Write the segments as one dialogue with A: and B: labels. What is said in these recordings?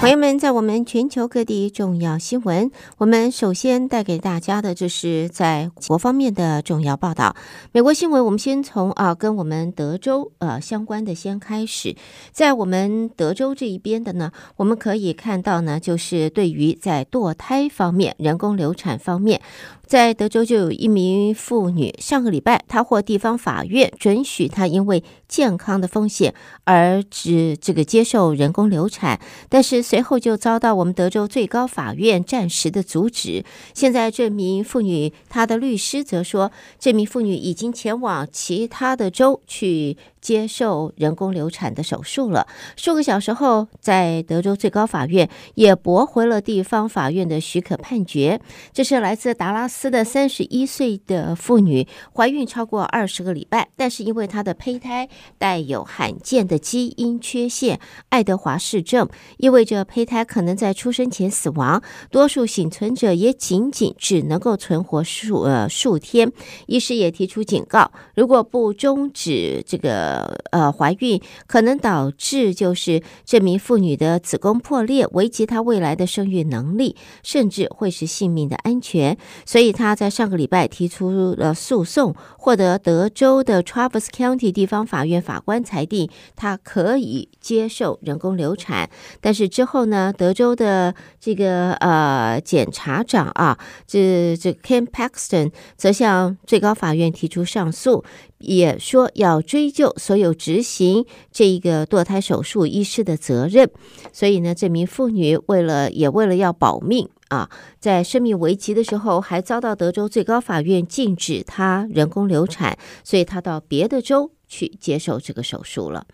A: 朋友们，在我们全球各地重要新闻，我们首先带给大家的就是在国方面的重要报道。美国新闻，我们先从啊跟我们德州呃相关的先开始。在我们德州这一边的呢，我们可以看到呢，就是对于在堕胎方面、人工流产方面。在德州就有一名妇女，上个礼拜她获地方法院准许她因为健康的风险而只这个接受人工流产，但是随后就遭到我们德州最高法院暂时的阻止。现在这名妇女她的律师则说，这名妇女已经前往其他的州去。接受人工流产的手术了。数个小时后，在德州最高法院也驳回了地方法院的许可判决。这是来自达拉斯的三十一岁的妇女，怀孕超过二十个礼拜，但是因为她的胚胎带有罕见的基因缺陷——爱德华氏症，意味着胚胎可能在出生前死亡。多数幸存者也仅仅只能够存活数呃数天。医师也提出警告：如果不终止这个。呃，怀孕可能导致就是这名妇女的子宫破裂，危及她未来的生育能力，甚至会是性命的安全。所以她在上个礼拜提出了诉讼，获得德州的 Travis County 地方法院法官裁定她可以接受人工流产。但是之后呢，德州的这个呃检察长啊，这这 Ken Paxton 则向最高法院提出上诉。也说要追究所有执行这一个堕胎手术医师的责任，所以呢，这名妇女为了也为了要保命啊，在生命危急的时候，还遭到德州最高法院禁止她人工流产，所以她到别的州去接受这个手术了。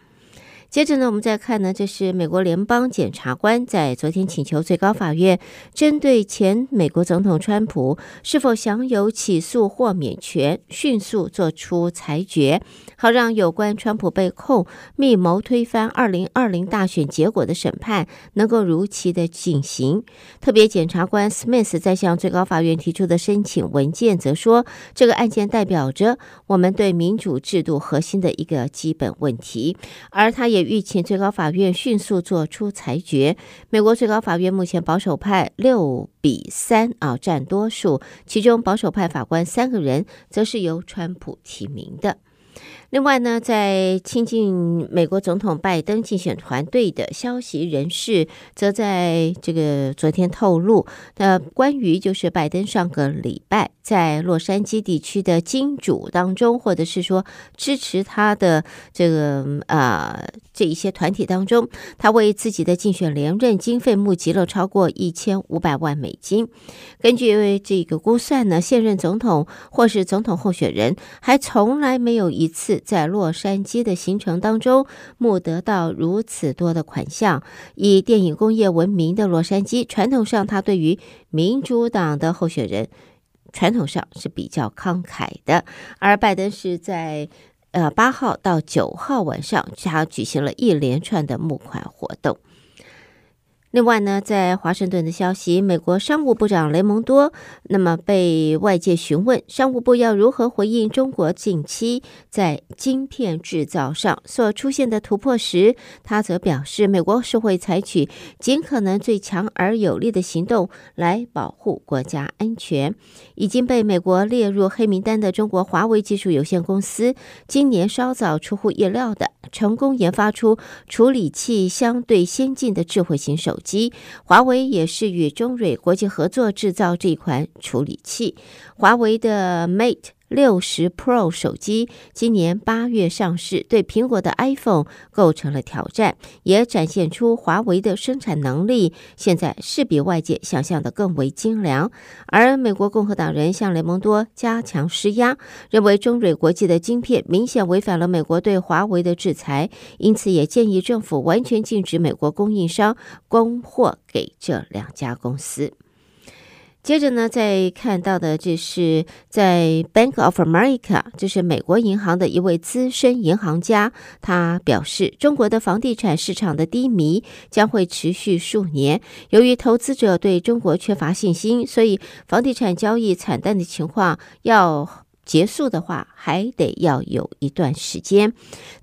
A: 接着呢，我们再看呢，这是美国联邦检察官在昨天请求最高法院针对前美国总统川普是否享有起诉豁免权，迅速做出裁决，好让有关川普被控密谋推翻二零二零大选结果的审判能够如期的进行。特别检察官 Smith 在向最高法院提出的申请文件则说，这个案件代表着我们对民主制度核心的一个基本问题，而他也。吁请最高法院迅速做出裁决。美国最高法院目前保守派六比三啊占多数，其中保守派法官三个人则是由川普提名的。另外呢，在亲近美国总统拜登竞选团队的消息人士，则在这个昨天透露，那关于就是拜登上个礼拜在洛杉矶地区的金主当中，或者是说支持他的这个呃这一些团体当中，他为自己的竞选连任经费募集了超过一千五百万美金。根据这个估算呢，现任总统或是总统候选人还从来没有一次。在洛杉矶的行程当中，募得到如此多的款项。以电影工业闻名的洛杉矶，传统上他对于民主党的候选人，传统上是比较慷慨的。而拜登是在呃八号到九号晚上，他举行了一连串的募款活动。另外呢，在华盛顿的消息，美国商务部长雷蒙多那么被外界询问，商务部要如何回应中国近期在晶片制造上所出现的突破时，他则表示，美国是会采取尽可能最强而有力的行动来保护国家安全。已经被美国列入黑名单的中国华为技术有限公司，今年稍早出乎意料的成功研发出处理器相对先进的智慧型手即。华为也是与中瑞国际合作制造这款处理器。华为的 Mate 六十 Pro 手机今年八月上市，对苹果的 iPhone 构成了挑战，也展现出华为的生产能力现在是比外界想象的更为精良。而美国共和党人向雷蒙多加强施压，认为中瑞国际的晶片明显违反了美国对华为的制裁，因此也建议政府完全禁止美国供应商供货给这两家公司。接着呢，再看到的这是在 Bank of America，这是美国银行的一位资深银行家，他表示，中国的房地产市场的低迷将会持续数年。由于投资者对中国缺乏信心，所以房地产交易惨淡的情况要结束的话，还得要有一段时间。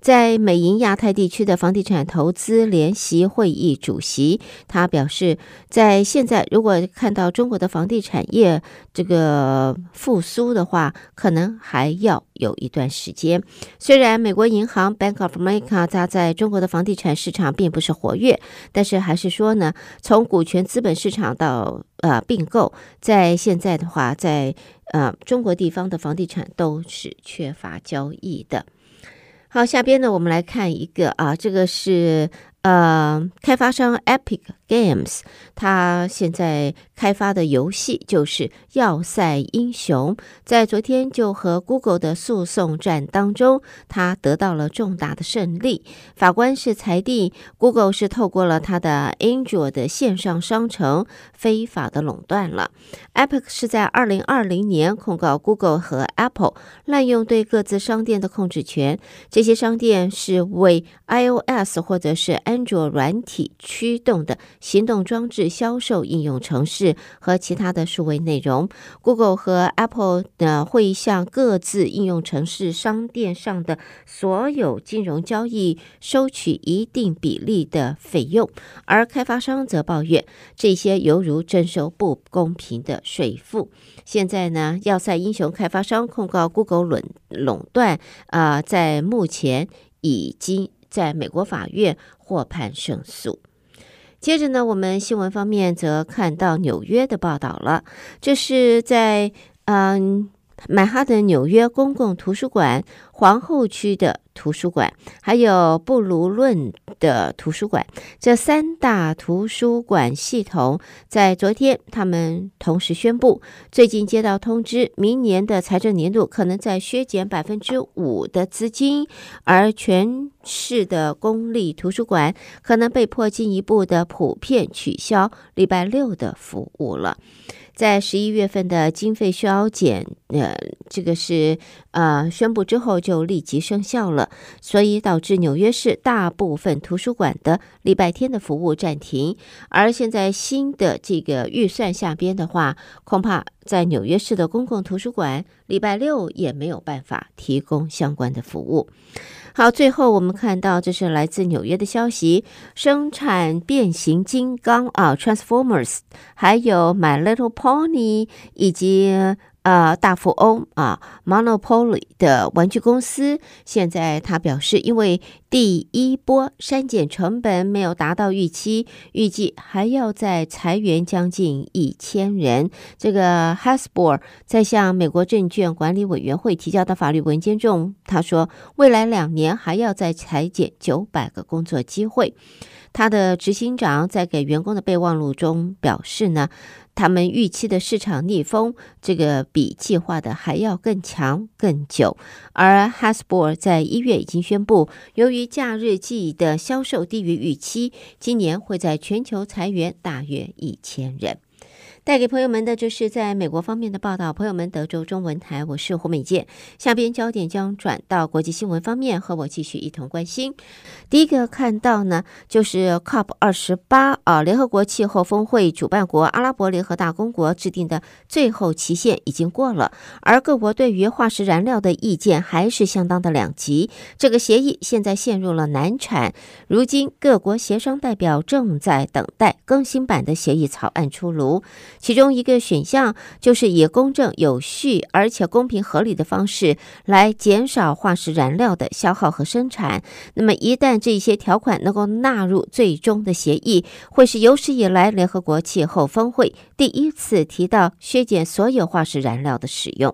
A: 在美银亚太地区的房地产投资联席会议主席，他表示，在现在如果看到中国的房地产业这个复苏的话，可能还要有一段时间。虽然美国银行 Bank of America 它在中国的房地产市场并不是活跃，但是还是说呢，从股权资本市场到呃并购，在现在的话，在呃中国地方的房地产都是缺乏交易的。好，下边呢，我们来看一个啊，这个是。呃，开发商 Epic Games，它现在开发的游戏就是《要塞英雄》。在昨天就和 Google 的诉讼战当中，它得到了重大的胜利。法官是裁定 Google 是透过了它的 Android 的线上商城非法的垄断了。Epic 是在二零二零年控告 Google 和 Apple 滥用对各自商店的控制权。这些商店是为 iOS 或者是 Android 软体驱动的行动装置销售应用程式和其他的数位内容。Google 和 Apple 呢，会向各自应用程式商店上的所有金融交易收取一定比例的费用，而开发商则抱怨这些犹如征收不公平的税负。现在呢，要塞英雄开发商控告 Google 垄垄断，啊、在目前已经。在美国法院获判胜诉。接着呢，我们新闻方面则看到纽约的报道了。这是在嗯。曼哈顿纽约公共图书馆、皇后区的图书馆，还有布鲁论的图书馆，这三大图书馆系统在昨天，他们同时宣布，最近接到通知，明年的财政年度可能在削减百分之五的资金，而全市的公立图书馆可能被迫进一步的普遍取消礼拜六的服务了。在十一月份的经费削减，呃，这个是呃宣布之后就立即生效了，所以导致纽约市大部分图书馆的礼拜天的服务暂停。而现在新的这个预算下边的话，恐怕在纽约市的公共图书馆礼拜六也没有办法提供相关的服务。好，最后我们看到，这是来自纽约的消息，生产变形金刚啊，Transformers，还有 My Little Pony，以及。呃，大富翁啊，Monopoly 的玩具公司，现在他表示，因为第一波删减成本没有达到预期，预计还要再裁员将近一千人。这个 Hasbro 在向美国证券管理委员会提交的法律文件中，他说，未来两年还要再裁减九百个工作机会。他的执行长在给员工的备忘录中表示呢。他们预期的市场逆风，这个比计划的还要更强更久。而 Hasbro 在一月已经宣布，由于假日季的销售低于预期，今年会在全球裁员大约一千人。带给朋友们的就是在美国方面的报道。朋友们，德州中文台，我是胡美健。下边焦点将转到国际新闻方面，和我继续一同关心。第一个看到呢，就是 COP 二十八啊，联合国气候峰会主办国阿拉伯联合大公国制定的最后期限已经过了，而各国对于化石燃料的意见还是相当的两极。这个协议现在陷入了难产，如今各国协商代表正在等待更新版的协议草案出炉。其中一个选项就是以公正、有序而且公平合理的方式来减少化石燃料的消耗和生产。那么，一旦这些条款能够纳入最终的协议，会是有史以来联合国气候峰会第一次提到削减所有化石燃料的使用。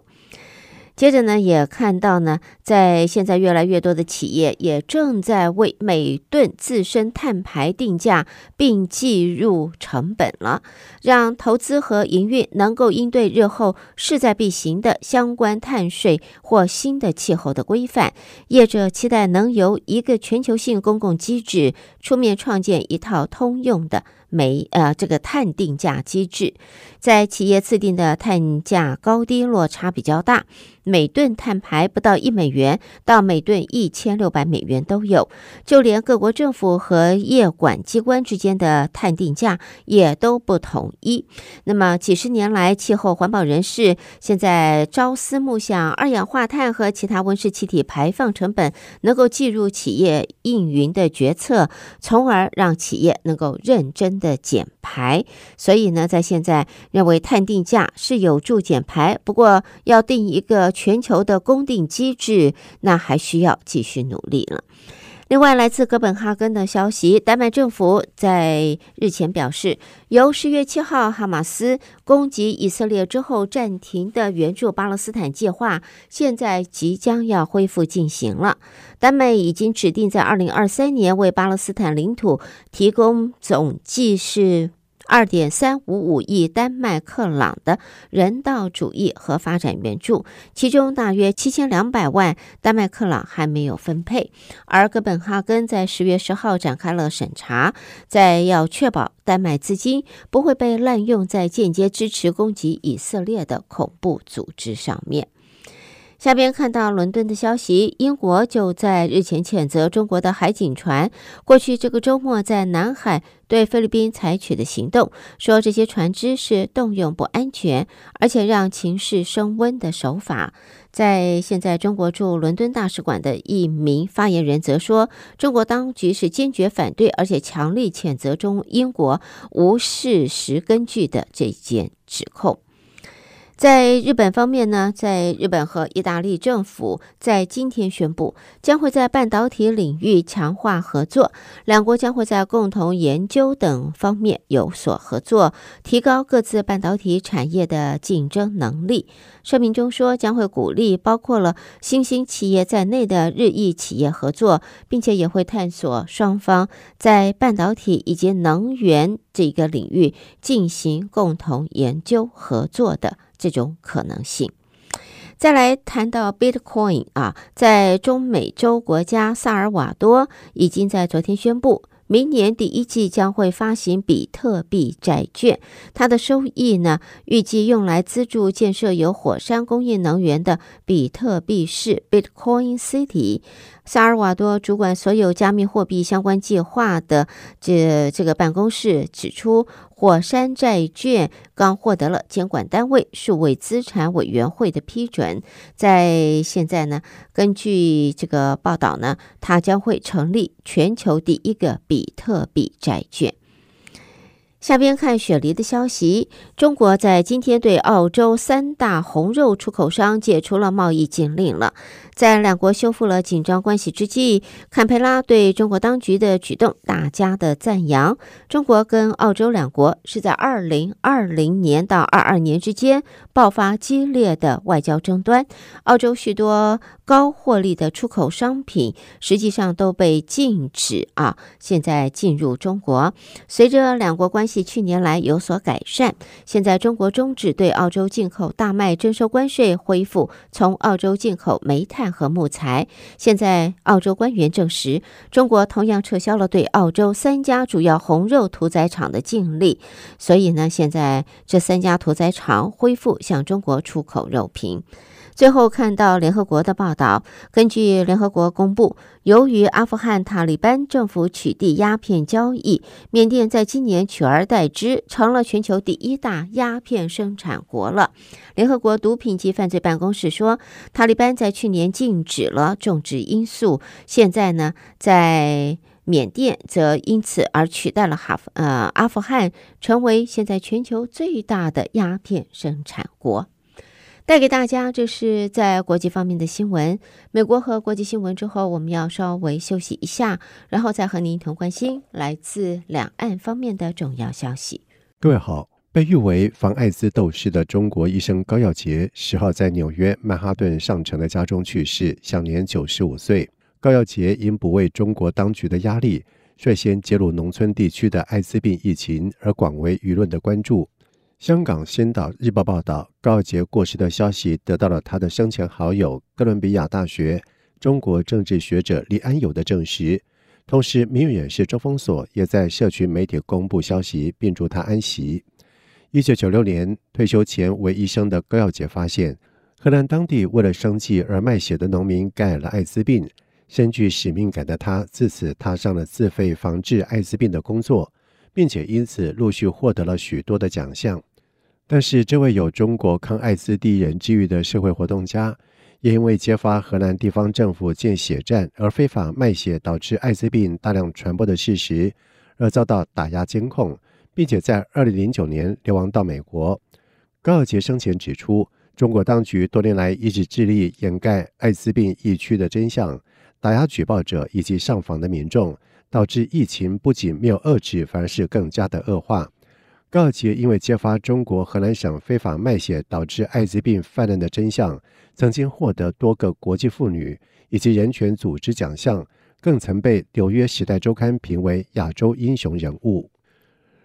A: 接着呢，也看到呢，在现在越来越多的企业也正在为每吨自身碳排定价，并计入成本了，让投资和营运能够应对日后势在必行的相关碳税或新的气候的规范。业者期待能由一个全球性公共机制出面创建一套通用的煤呃这个碳定价机制，在企业自定的碳价高低落差比较大。每吨碳排不到一美元，到每吨一千六百美元都有。就连各国政府和业管机关之间的碳定价也都不统一。那么几十年来，气候环保人士现在朝思暮想，二氧化碳和其他温室气体排放成本能够计入企业运营的决策，从而让企业能够认真的减排。所以呢，在现在认为碳定价是有助减排，不过要定一个。全球的公定机制，那还需要继续努力了。另外，来自哥本哈根的消息，丹麦政府在日前表示，由十月七号哈马斯攻击以色列之后暂停的援助巴勒斯坦计划，现在即将要恢复进行了。丹麦已经指定在二零二三年为巴勒斯坦领土提供总计是。二点三五五亿丹麦克朗的人道主义和发展援助，其中大约七千两百万丹麦克朗还没有分配。而哥本哈根在十月十号展开了审查，在要确保丹麦资金不会被滥用在间接支持攻击以色列的恐怖组织上面。下边看到伦敦的消息，英国就在日前谴责中国的海警船过去这个周末在南海对菲律宾采取的行动，说这些船只是动用不安全，而且让情势升温的手法。在现在中国驻伦敦大使馆的一名发言人则说，中国当局是坚决反对，而且强力谴责中英国无事实根据的这件指控。在日本方面呢，在日本和意大利政府在今天宣布，将会在半导体领域强化合作，两国将会在共同研究等方面有所合作，提高各自半导体产业的竞争能力。声明中说，将会鼓励包括了新兴企业在内的日意企业合作，并且也会探索双方在半导体以及能源这个领域进行共同研究合作的。这种可能性。再来谈到 Bitcoin 啊，在中美洲国家萨尔瓦多已经在昨天宣布，明年第一季将会发行比特币债券，它的收益呢，预计用来资助建设有火山供应能源的比特币市 Bitcoin City。萨尔瓦多主管所有加密货币相关计划的这这个办公室指出，火山债券刚获得了监管单位数位资产委员会的批准，在现在呢，根据这个报道呢，它将会成立全球第一个比特币债券。下边看雪梨的消息，中国在今天对澳洲三大红肉出口商解除了贸易禁令了。在两国修复了紧张关系之际，坎培拉对中国当局的举动大加的赞扬。中国跟澳洲两国是在二零二零年到二二年之间爆发激烈的外交争端，澳洲许多高获利的出口商品实际上都被禁止啊，现在进入中国。随着两国关系去年来有所改善，现在中国终止对澳洲进口大麦征收关税，恢复从澳洲进口煤炭。和木材。现在，澳洲官员证实，中国同样撤销了对澳洲三家主要红肉屠宰场的禁令。所以呢，现在这三家屠宰场恢复向中国出口肉品。最后看到联合国的报道，根据联合国公布，由于阿富汗塔利班政府取缔鸦片交易，缅甸在今年取而代之，成了全球第一大鸦片生产国了。联合国毒品及犯罪办公室说，塔利班在去年禁止了种植罂粟，现在呢，在缅甸则因此而取代了哈呃阿富汗，成为现在全球最大的鸦片生产国。带给大家，这是在国际方面的新闻。美国和国际新闻之后，我们要稍微休息一下，然后再和您一同关心来自两岸方面的重要消息。
B: 各位好，被誉为防艾滋斗士的中国医生高耀洁，十号在纽约曼哈顿上城的家中去世，享年九十五岁。高耀洁因不畏中国当局的压力，率先揭露农村地区的艾滋病疫情，而广为舆论的关注。香港《星岛日报》报道，高耀洁过世的消息得到了他的生前好友哥伦比亚大学中国政治学者李安友的证实。同时，民运人士周锋锁也在社群媒体公布消息，并祝他安息。一九九六年退休前为医生的高耀洁发现，荷兰当地为了生计而卖血的农民感染了艾滋病，深具使命感的他自此踏上了自费防治艾滋病的工作，并且因此陆续获得了许多的奖项。但是，这位有中国抗艾滋第一人之誉的社会活动家，也因为揭发荷兰地方政府建血站而非法卖血导致艾滋病大量传播的事实，而遭到打压监控。并且在二零零九年流亡到美国。高尔杰生前指出，中国当局多年来一直致力掩盖艾滋病疫区的真相，打压举报者以及上访的民众，导致疫情不仅没有遏制，反而是更加的恶化。高耀洁因为揭发中国河南省非法卖血导致艾滋病泛滥的真相，曾经获得多个国际妇女以及人权组织奖项，更曾被《纽约时代周刊》评为亚洲英雄人物。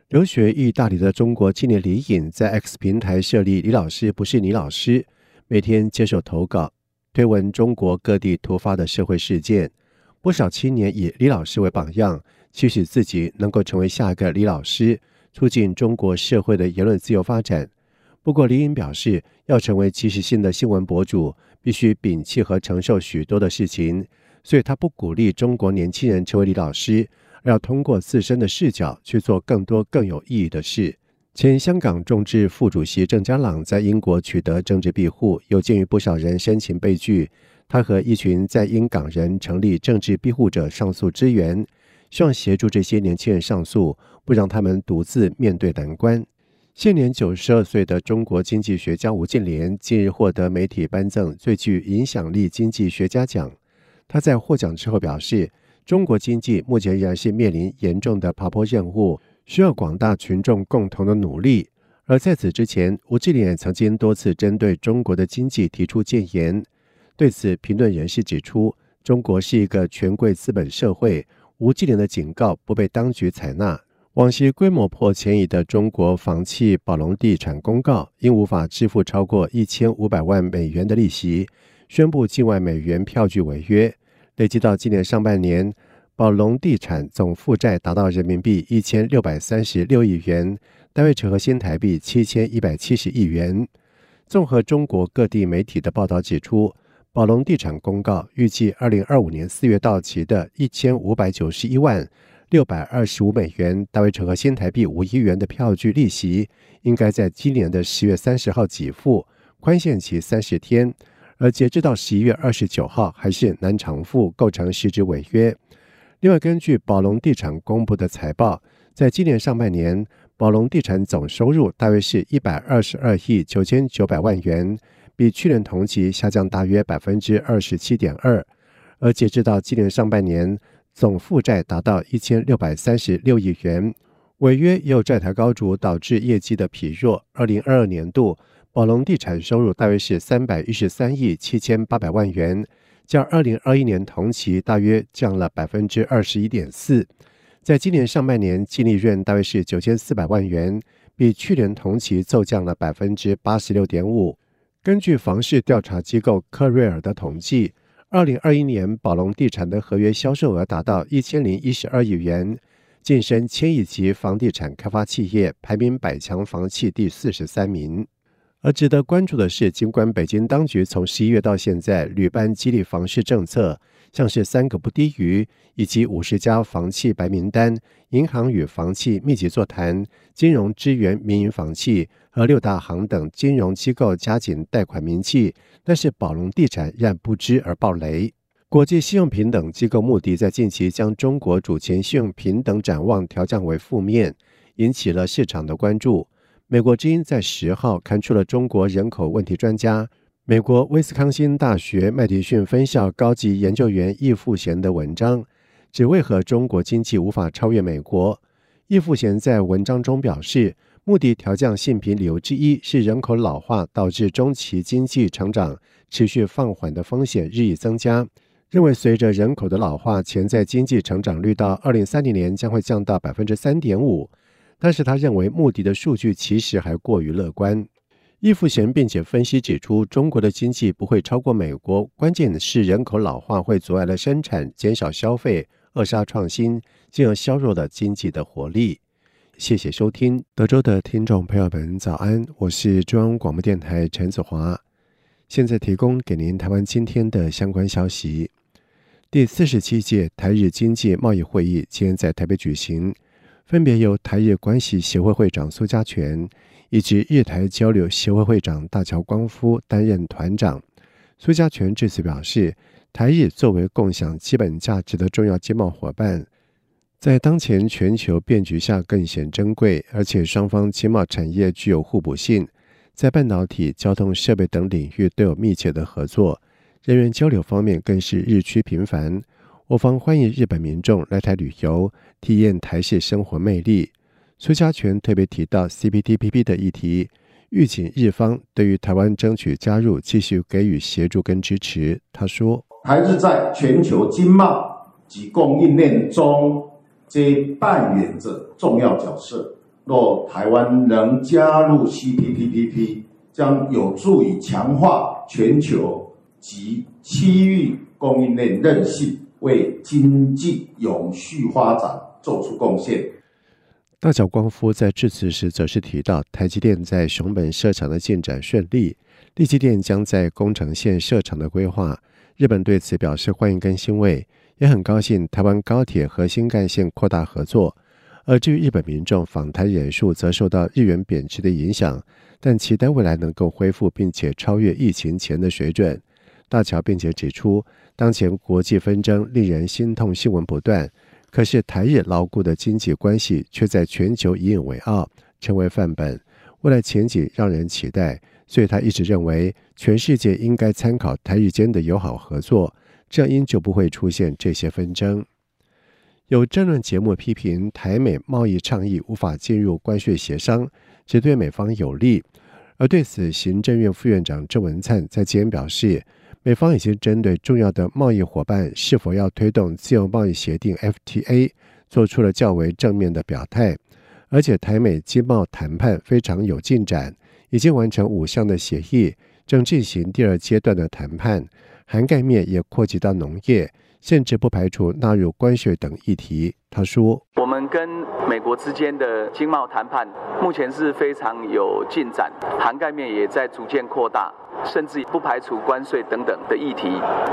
B: 留学意大利的中国青年李颖在 X 平台设立“李老师不是你老师”，每天接受投稿，推文中国各地突发的社会事件。不少青年以李老师为榜样，期许自己能够成为下一个李老师，促进中国社会的言论自由发展。不过，李颖表示，要成为即时性的新闻博主，必须摒弃和承受许多的事情，所以他不鼓励中国年轻人成为李老师。要通过自身的视角去做更多更有意义的事。前香港众志副主席郑家朗在英国取得政治庇护，有鉴于不少人申请被拒，他和一群在英港人成立政治庇护者上诉支援，希望协助这些年轻人上诉，不让他们独自面对难关。现年九十二岁的中国经济学家吴敬琏近日获得媒体颁赠最具影响力经济学家奖。他在获奖之后表示，中国经济目前仍然是面临严重的爬坡任务，需要广大群众共同的努力。而在此之前，吴敬琏曾经多次针对中国的经济提出建言。对此，评论人士指出，中国是一个权贵资本社会，吴敬琏的警告不被当局采纳。往昔规模破千亿的中国房企宝龙地产公告，因无法支付超过一千五百万美元的利息，宣布境外美元票据违约。累计到今年上半年，宝龙地产总负债达到人民币一千六百三十六亿元，单位折合新台币七千一百七十亿元。综合中国各地媒体的报道指出，宝龙地产公告预计二零二五年四月到期的一千五百九十一万六百二十五美元，大约折合新台币五亿元的票据利息，应该在今年的十月三十号给付，宽限期三十天。而截至到十一月二十九号，还是难偿付，构成实质违约。另外，根据宝龙地产公布的财报，在今年上半年，宝龙地产总收入大约是一百二十二亿九千九百万元，比去年同期下降大约百分之二十七点二。而截至到今年上半年，总负债达到一千六百三十六亿元，违约也有债台高筑，导致业绩的疲弱。二零二二年度，宝龙地产收入大约是三百一十三亿七千八百万元，较二零二一年同期大约降了百分之二十一点四。在今年上半年，净利润大约是九千四百万元，比去年同期骤降了百分之八十六点五。根据房市调查机构克瑞尔的统计，二零二一年宝龙地产的合约销售额达到一千零一十二亿元，晋升千亿级房地产开发企业，排名百强房企第四十三名。而值得关注的是，尽管北京当局从十一月到现在屡颁激励房市政策，像是三个不低于，以及五十家房企白名单、银行与房企密集座谈、金融支援民营房企和六大行等金融机构加紧贷款名气，但是宝龙地产仍不知而爆雷。国际信用评等机构穆迪在近期将中国主权信用平等展望调降为负面，引起了市场的关注。美国之音在十号刊出了中国人口问题专家、美国威斯康星大学麦迪逊分校高级研究员易富贤的文章，指为何中国经济无法超越美国。易富贤在文章中表示，穆迪调降信评理由之一是人口老化导致中期经济成长持续放缓的风险日益增加，认为随着人口的老化，潜在经济成长率到二零三零年将会降到百分之三点五。但是他认为穆迪的数据其实还过于乐观。易富贤并且分析指出，中国的经济不会超过美国，关键是人口老化会阻碍了生产、减少消费，扼杀创新，进而削弱了经济的活力。谢谢收听，德州的听众朋友们，早安，我是中央广播电台陈子华，现在提供给您台湾今天的相关消息。第四十七届台日经济贸易会议今天在台北举行，分别由台日关系协会会长苏嘉全以及日台交流协会会长大桥光夫担任团长。苏嘉全致辞表示，台日作为共享基本价值的重要经贸伙伴。在当前全球变局下更显珍贵，而且双方经贸产业具有互补性，在半导体、交通设备等领域都有密切的合作，人员交流方面更是日趋频繁。我方欢迎日本民众来台旅游，体验台式生活魅力。苏嘉全特别提到 CPTPP 的议题，预警日方对于台湾争取加入继续给予协助跟支持。他说：“
C: 台日在全球经贸及供应链中。”皆扮演着重要角色。若台湾能加入 CPTPP，将有助于强化全球及区域供应链韧性，为经济永续发展做出贡献。
B: 大桥光夫在致辞时则是提到，台积电在熊本设厂的进展顺利，力积电将在宫城县设厂的规划，日本对此表示欢迎跟欣慰。也很高兴台湾高铁和新干线扩大合作，而至于日本民众访台人数则受到日元贬值的影响，但期待未来能够恢复并且超越疫情前的水准。大桥并且指出，当前国际纷争令人心痛，新闻不断，可是台日牢固的经济关系却在全球引以为傲，成为范本，未来前景让人期待。所以他一直认为，全世界应该参考台日间的友好合作。这样就不会出现这些纷争。有争论节目批评台美贸易倡议无法进入关税协商，只对美方有利。而对此，行政院副院长郑文灿在今天表示，美方已经针对重要的贸易伙伴是否要推动自由贸易协定 FTA 做出了较为正面的表态，而且台美经贸谈判非常有进展，已经完成五项的协议，正进行第二阶段的谈判。涵盖面也扩及到农业，甚至不排除纳入关税等议题。他说：“
D: 我们跟美国之间的经贸谈判目前是非常有进展，涵盖面也在逐渐扩大。”甚至不排除关税等等的议题。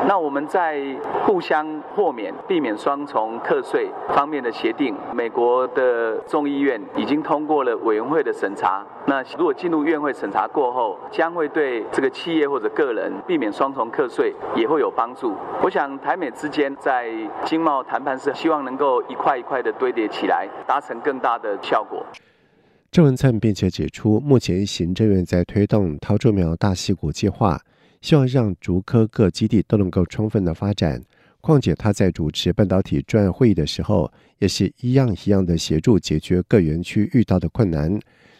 D: 那我们在互相豁免、避免双重课税方面的协定，美国的众议院已经通过了委员会的审查。那如果进入院会审查过后，将会对这个企业或者个人避免双重课税也会有帮助。我想台美之间在经贸谈判是希望能够一块一块的堆叠起来，达成更大的效果。
B: 郑文灿并且指出，目前行政院在推动桃竹苗大溪谷计划，希望让竹科各基地都能够充分的发展。况且他在主持半导体专案会议的时候，也是一样一样的协助解决各园区遇到的困难。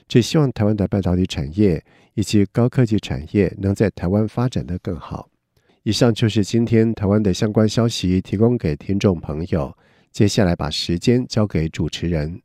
B: 只希望台湾的半导体产业以及高科技产业能在台湾发展得更好。以上就是今天台湾的相关消息，提供给听众朋友。接下来把时间交给主持人。